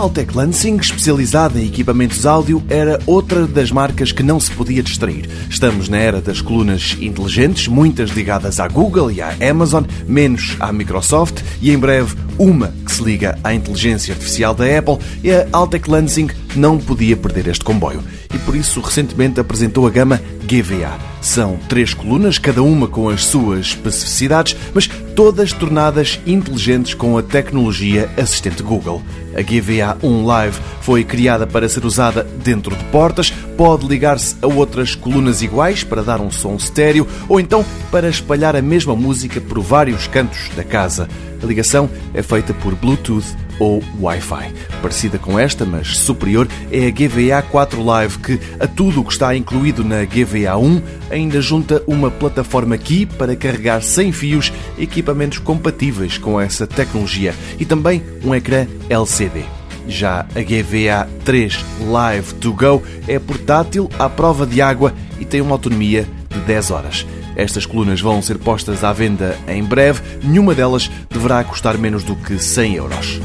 Altec Lansing, especializada em equipamentos áudio, era outra das marcas que não se podia distrair. Estamos na era das colunas inteligentes, muitas ligadas à Google e à Amazon, menos à Microsoft e em breve uma que se liga à inteligência artificial da Apple e a Altec Lansing não podia perder este comboio e por isso recentemente apresentou a gama GVA. São três colunas, cada uma com as suas especificidades, mas todas tornadas inteligentes com a tecnologia assistente Google. A GVA 1 Live foi criada para ser usada dentro de portas, pode ligar-se a outras colunas iguais para dar um som estéreo ou então para espalhar a mesma música por vários cantos da casa. A ligação é feita por Bluetooth ou Wi-Fi. Parecida com esta, mas superior, é a GVA 4 Live, que a tudo o que está incluído na GVA 1 ainda junta uma plataforma Key para carregar sem fios equipamentos compatíveis com essa tecnologia e também um ecrã LCD. Já a GVA 3 Live to Go é portátil à prova de água e tem uma autonomia de 10 horas. Estas colunas vão ser postas à venda em breve, nenhuma delas deverá custar menos do que 100 euros.